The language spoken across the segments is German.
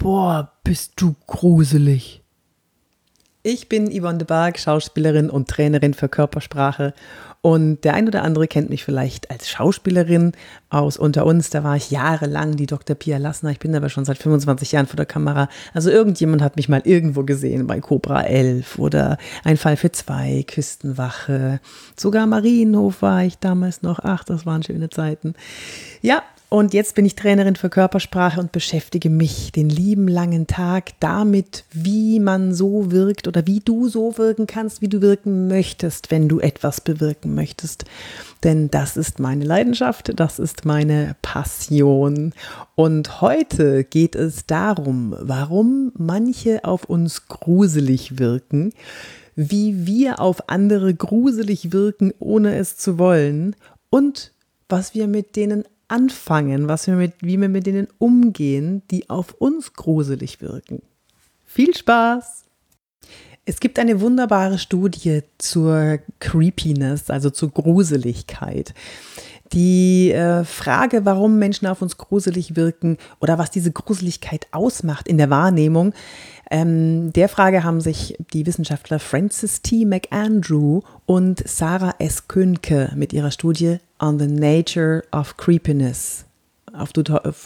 Boah, bist du gruselig. Ich bin Yvonne de Barg, Schauspielerin und Trainerin für Körpersprache. Und der ein oder andere kennt mich vielleicht als Schauspielerin aus Unter uns. Da war ich jahrelang die Dr. Pia Lassner. Ich bin aber schon seit 25 Jahren vor der Kamera. Also irgendjemand hat mich mal irgendwo gesehen bei Cobra 11 oder Ein Fall für zwei, Küstenwache. Sogar Marienhof war ich damals noch. Ach, das waren schöne Zeiten. Ja, und jetzt bin ich Trainerin für Körpersprache und beschäftige mich den lieben langen Tag damit, wie man so wirkt oder wie du so wirken kannst, wie du wirken möchtest, wenn du etwas bewirken möchtest. Denn das ist meine Leidenschaft, das ist meine Passion. Und heute geht es darum, warum manche auf uns gruselig wirken, wie wir auf andere gruselig wirken, ohne es zu wollen und was wir mit denen anfangen, was wir mit, wie wir mit denen umgehen, die auf uns gruselig wirken. Viel Spaß! Es gibt eine wunderbare Studie zur Creepiness, also zur Gruseligkeit. Die äh, Frage, warum Menschen auf uns gruselig wirken oder was diese Gruseligkeit ausmacht in der Wahrnehmung, ähm, der Frage haben sich die Wissenschaftler Francis T. McAndrew und Sarah S. Könke mit ihrer Studie On the Nature of Creepiness. Auf,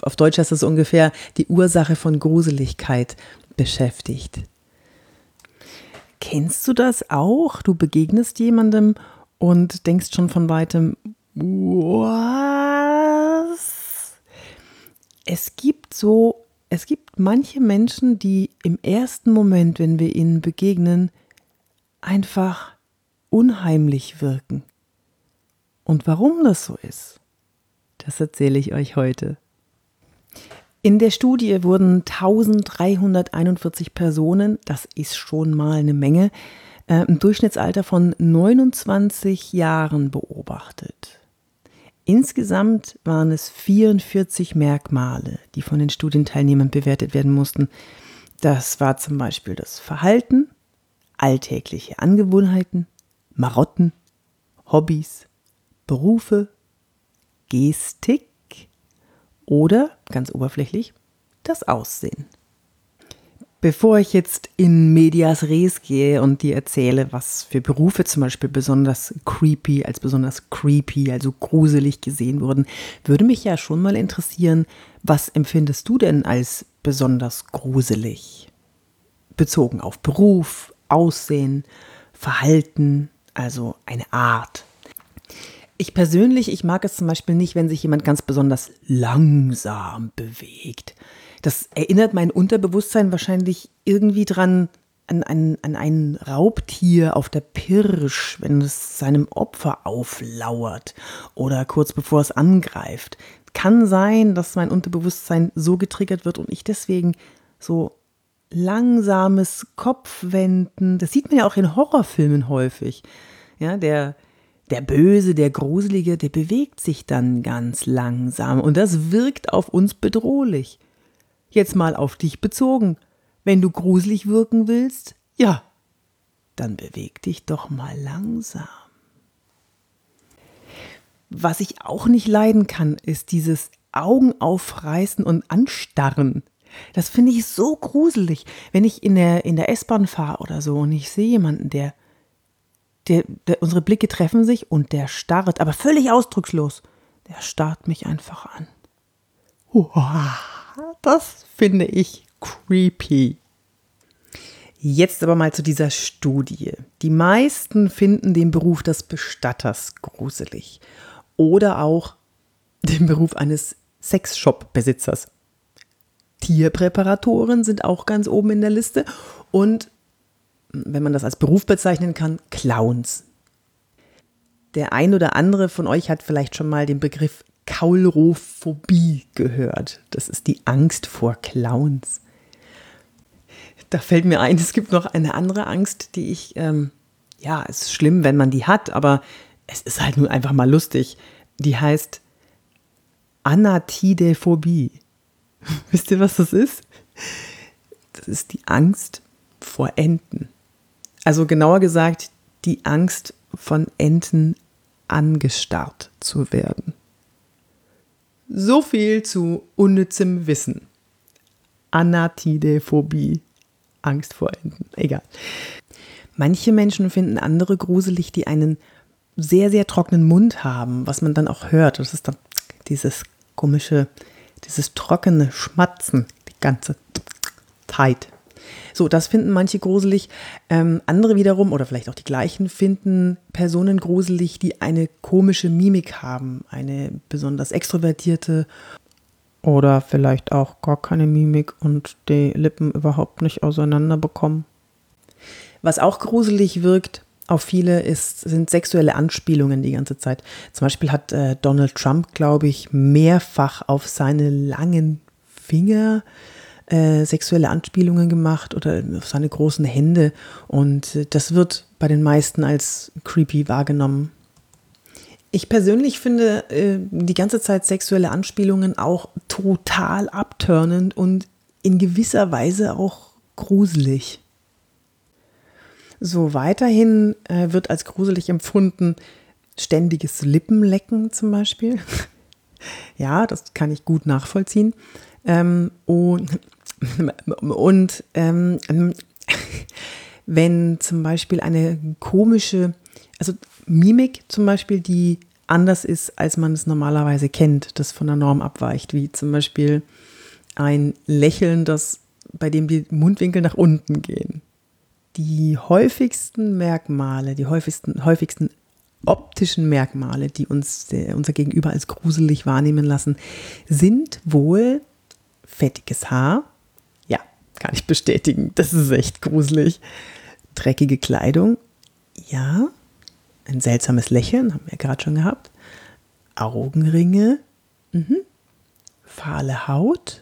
auf Deutsch heißt das ungefähr die Ursache von Gruseligkeit beschäftigt. Kennst du das auch? Du begegnest jemandem und denkst schon von weitem, was? Es gibt so, es gibt manche Menschen, die im ersten Moment, wenn wir ihnen begegnen, einfach unheimlich wirken. Und warum das so ist, das erzähle ich euch heute. In der Studie wurden 1341 Personen, das ist schon mal eine Menge, äh, im Durchschnittsalter von 29 Jahren beobachtet. Insgesamt waren es 44 Merkmale, die von den Studienteilnehmern bewertet werden mussten. Das war zum Beispiel das Verhalten, alltägliche Angewohnheiten, Marotten, Hobbys, Berufe, Gestik oder, ganz oberflächlich, das Aussehen. Bevor ich jetzt in Medias Res gehe und dir erzähle, was für Berufe zum Beispiel besonders creepy, als besonders creepy, also gruselig gesehen wurden, würde mich ja schon mal interessieren, was empfindest du denn als besonders gruselig? Bezogen auf Beruf, Aussehen, Verhalten, also eine Art. Ich persönlich, ich mag es zum Beispiel nicht, wenn sich jemand ganz besonders langsam bewegt das erinnert mein Unterbewusstsein wahrscheinlich irgendwie dran an, an, an ein Raubtier auf der Pirsch, wenn es seinem Opfer auflauert oder kurz bevor es angreift. Kann sein, dass mein Unterbewusstsein so getriggert wird und ich deswegen so langsames Kopfwenden, das sieht man ja auch in Horrorfilmen häufig. Ja, der, der Böse, der Gruselige, der bewegt sich dann ganz langsam und das wirkt auf uns bedrohlich. Jetzt mal auf dich bezogen. Wenn du gruselig wirken willst, ja, dann beweg dich doch mal langsam. Was ich auch nicht leiden kann, ist dieses Augen aufreißen und anstarren. Das finde ich so gruselig, wenn ich in der, in der S-Bahn fahre oder so und ich sehe jemanden, der, der, der, unsere Blicke treffen sich und der starrt, aber völlig ausdruckslos. Der starrt mich einfach an. Das finde ich creepy. Jetzt aber mal zu dieser Studie. Die meisten finden den Beruf des Bestatters gruselig oder auch den Beruf eines Sexshop-Besitzers. Tierpräparatoren sind auch ganz oben in der Liste und, wenn man das als Beruf bezeichnen kann, Clowns. Der ein oder andere von euch hat vielleicht schon mal den Begriff Kaulrophobie gehört. Das ist die Angst vor Clowns. Da fällt mir ein, es gibt noch eine andere Angst, die ich, ähm, ja, es ist schlimm, wenn man die hat, aber es ist halt nur einfach mal lustig. Die heißt Anatidephobie. Wisst ihr, was das ist? Das ist die Angst vor Enten. Also genauer gesagt, die Angst von Enten angestarrt zu werden. So viel zu unnützem Wissen. Anatidephobie. Angst vor Enten. Egal. Manche Menschen finden andere gruselig, die einen sehr, sehr trockenen Mund haben, was man dann auch hört. Das ist dann dieses komische, dieses trockene Schmatzen, die ganze Zeit. So, das finden manche gruselig. Ähm, andere wiederum, oder vielleicht auch die gleichen, finden Personen gruselig, die eine komische Mimik haben, eine besonders extrovertierte oder vielleicht auch gar keine Mimik und die Lippen überhaupt nicht auseinander bekommen. Was auch gruselig wirkt auf viele ist, sind sexuelle Anspielungen die ganze Zeit. Zum Beispiel hat äh, Donald Trump, glaube ich, mehrfach auf seine langen Finger äh, sexuelle Anspielungen gemacht oder auf seine großen Hände. Und äh, das wird bei den meisten als creepy wahrgenommen. Ich persönlich finde äh, die ganze Zeit sexuelle Anspielungen auch total abturnend und in gewisser Weise auch gruselig. So, weiterhin äh, wird als gruselig empfunden ständiges Lippenlecken zum Beispiel. ja, das kann ich gut nachvollziehen. Ähm, und und ähm, wenn zum Beispiel eine komische, also Mimik zum Beispiel, die anders ist, als man es normalerweise kennt, das von der Norm abweicht, wie zum Beispiel ein Lächeln, das, bei dem die Mundwinkel nach unten gehen die häufigsten Merkmale, die häufigsten, häufigsten optischen Merkmale, die uns der, unser Gegenüber als gruselig wahrnehmen lassen, sind wohl fettiges Haar. Kann ich bestätigen. Das ist echt gruselig. Dreckige Kleidung. Ja. Ein seltsames Lächeln, haben wir gerade schon gehabt. Augenringe. Mhm. Fahle Haut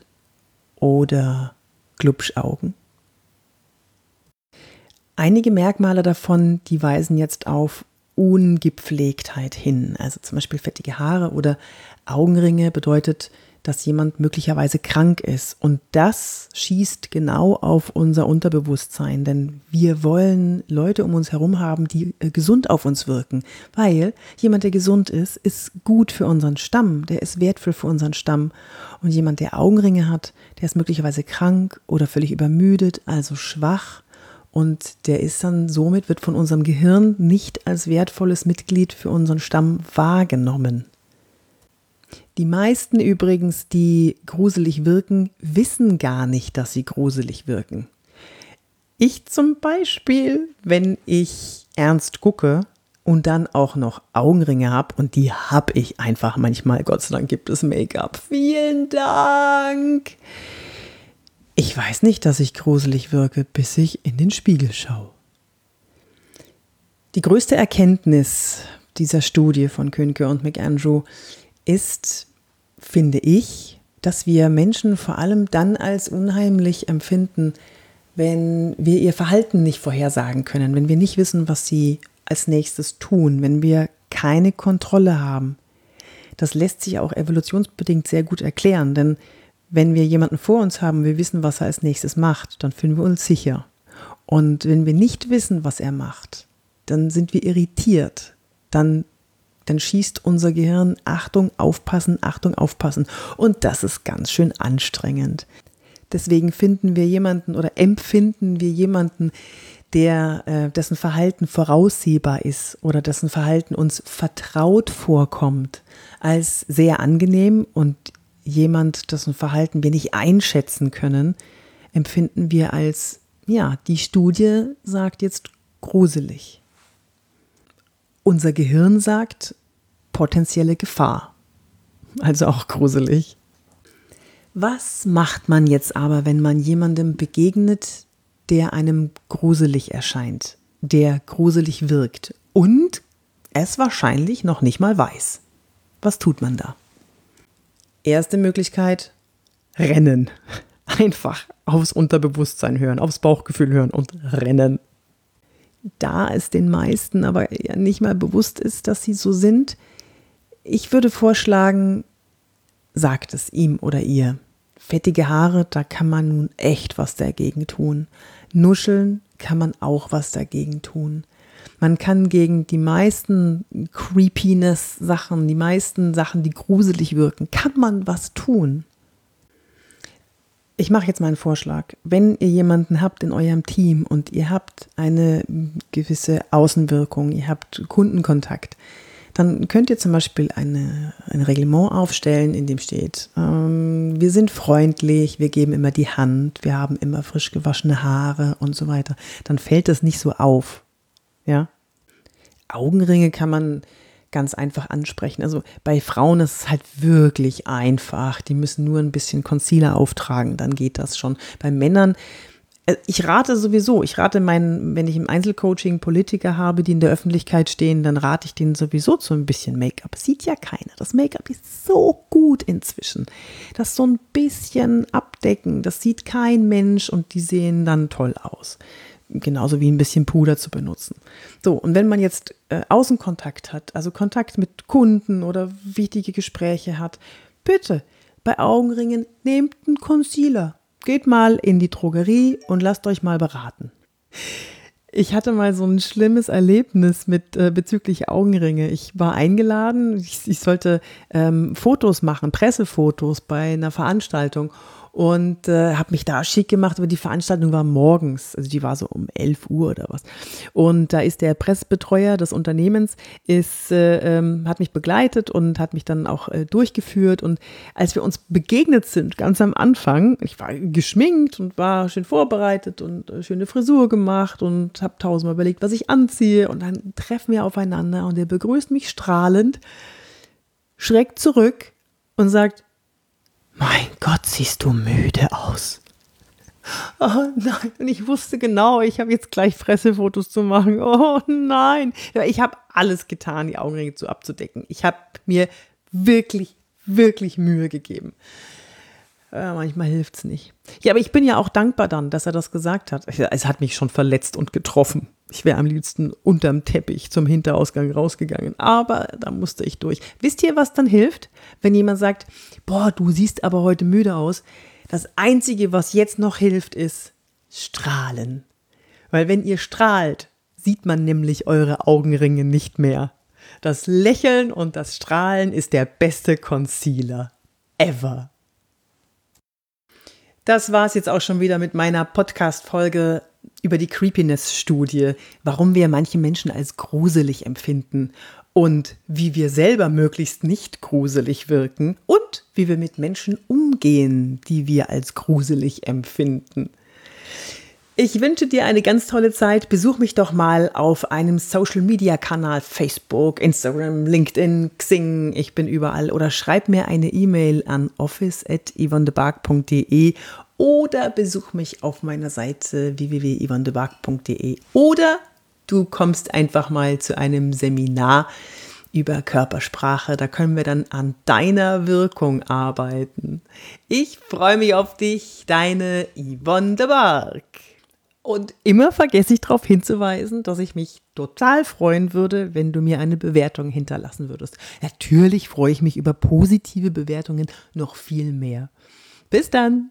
oder Glubschaugen. Einige Merkmale davon, die weisen jetzt auf Ungepflegtheit hin. Also zum Beispiel fettige Haare oder Augenringe bedeutet, dass jemand möglicherweise krank ist. Und das schießt genau auf unser Unterbewusstsein, denn wir wollen Leute um uns herum haben, die äh, gesund auf uns wirken. Weil jemand, der gesund ist, ist gut für unseren Stamm, der ist wertvoll für unseren Stamm. Und jemand, der Augenringe hat, der ist möglicherweise krank oder völlig übermüdet, also schwach und der ist dann somit, wird von unserem Gehirn nicht als wertvolles Mitglied für unseren Stamm wahrgenommen. Die meisten übrigens, die gruselig wirken, wissen gar nicht, dass sie gruselig wirken. Ich zum Beispiel, wenn ich ernst gucke und dann auch noch Augenringe habe und die habe ich einfach manchmal, Gott sei Dank gibt es Make-up. Vielen Dank. Ich weiß nicht, dass ich gruselig wirke, bis ich in den Spiegel schaue. Die größte Erkenntnis dieser Studie von Könke und McAndrew ist, finde ich, dass wir Menschen vor allem dann als unheimlich empfinden, wenn wir ihr Verhalten nicht vorhersagen können, wenn wir nicht wissen, was sie als nächstes tun, wenn wir keine Kontrolle haben. Das lässt sich auch evolutionsbedingt sehr gut erklären, denn wenn wir jemanden vor uns haben, wir wissen, was er als nächstes macht, dann fühlen wir uns sicher. Und wenn wir nicht wissen, was er macht, dann sind wir irritiert. Dann, dann schießt unser Gehirn Achtung, aufpassen, Achtung, aufpassen. Und das ist ganz schön anstrengend. Deswegen finden wir jemanden oder empfinden wir jemanden, der, äh, dessen Verhalten voraussehbar ist oder dessen Verhalten uns vertraut vorkommt, als sehr angenehm und jemand, dessen Verhalten wir nicht einschätzen können, empfinden wir als, ja, die Studie sagt jetzt gruselig. Unser Gehirn sagt potenzielle Gefahr, also auch gruselig. Was macht man jetzt aber, wenn man jemandem begegnet, der einem gruselig erscheint, der gruselig wirkt und es wahrscheinlich noch nicht mal weiß? Was tut man da? Erste Möglichkeit, rennen. Einfach aufs Unterbewusstsein hören, aufs Bauchgefühl hören und rennen. Da es den meisten aber nicht mal bewusst ist, dass sie so sind, ich würde vorschlagen, sagt es ihm oder ihr. Fettige Haare, da kann man nun echt was dagegen tun. Nuscheln kann man auch was dagegen tun. Man kann gegen die meisten Creepiness-Sachen, die meisten Sachen, die gruselig wirken, kann man was tun. ich mache jetzt mal einen Vorschlag. Wenn ihr jemanden habt in eurem Team und ihr habt eine gewisse Außenwirkung, ihr habt Kundenkontakt, dann könnt ihr zum Beispiel eine, ein Reglement aufstellen, in dem steht, ähm, wir sind freundlich, wir geben immer die Hand, wir haben immer frisch gewaschene Haare und so weiter. Dann fällt das nicht so auf. Ja. Augenringe kann man ganz einfach ansprechen. Also bei Frauen ist es halt wirklich einfach. Die müssen nur ein bisschen Concealer auftragen, dann geht das schon. Bei Männern, äh, ich rate sowieso, ich rate meinen, wenn ich im Einzelcoaching Politiker habe, die in der Öffentlichkeit stehen, dann rate ich denen sowieso zu ein bisschen Make-up. Sieht ja keiner. Das Make-up ist so gut inzwischen. Das so ein bisschen abdecken, das sieht kein Mensch und die sehen dann toll aus genauso wie ein bisschen Puder zu benutzen. So, und wenn man jetzt äh, Außenkontakt hat, also Kontakt mit Kunden oder wichtige Gespräche hat, bitte bei Augenringen nehmt einen Concealer. Geht mal in die Drogerie und lasst euch mal beraten. Ich hatte mal so ein schlimmes Erlebnis mit äh, bezüglich Augenringe. Ich war eingeladen, ich, ich sollte ähm, Fotos machen, Pressefotos bei einer Veranstaltung und äh, habe mich da schick gemacht, aber die Veranstaltung war morgens, also die war so um 11 Uhr oder was. Und da ist der Pressebetreuer des Unternehmens, ist, äh, ähm, hat mich begleitet und hat mich dann auch äh, durchgeführt. Und als wir uns begegnet sind, ganz am Anfang, ich war geschminkt und war schön vorbereitet und äh, schöne Frisur gemacht und habe tausendmal überlegt, was ich anziehe. Und dann treffen wir aufeinander und er begrüßt mich strahlend, schreckt zurück und sagt, mein Gott, siehst du müde aus. Oh nein, und ich wusste genau, ich habe jetzt gleich Pressefotos zu machen. Oh nein. Ich habe alles getan, die Augenringe zu abzudecken. Ich habe mir wirklich, wirklich Mühe gegeben. Ja, manchmal hilft es nicht. Ja, aber ich bin ja auch dankbar dann, dass er das gesagt hat. Es hat mich schon verletzt und getroffen. Ich wäre am liebsten unterm Teppich zum Hinterausgang rausgegangen. Aber da musste ich durch. Wisst ihr, was dann hilft? Wenn jemand sagt, boah, du siehst aber heute müde aus. Das Einzige, was jetzt noch hilft, ist strahlen. Weil wenn ihr strahlt, sieht man nämlich eure Augenringe nicht mehr. Das Lächeln und das Strahlen ist der beste Concealer ever. Das war es jetzt auch schon wieder mit meiner Podcast-Folge über die Creepiness-Studie, warum wir manche Menschen als gruselig empfinden und wie wir selber möglichst nicht gruselig wirken und wie wir mit Menschen umgehen, die wir als gruselig empfinden. Ich wünsche dir eine ganz tolle Zeit. Besuch mich doch mal auf einem Social Media Kanal, Facebook, Instagram, LinkedIn, Xing. Ich bin überall. Oder schreib mir eine E-Mail an office.yvonnebark.de oder besuch mich auf meiner Seite www.yvonnebark.de oder du kommst einfach mal zu einem Seminar über Körpersprache. Da können wir dann an deiner Wirkung arbeiten. Ich freue mich auf dich, deine Yvonne de Bark. Und immer vergesse ich darauf hinzuweisen, dass ich mich total freuen würde, wenn du mir eine Bewertung hinterlassen würdest. Natürlich freue ich mich über positive Bewertungen noch viel mehr. Bis dann!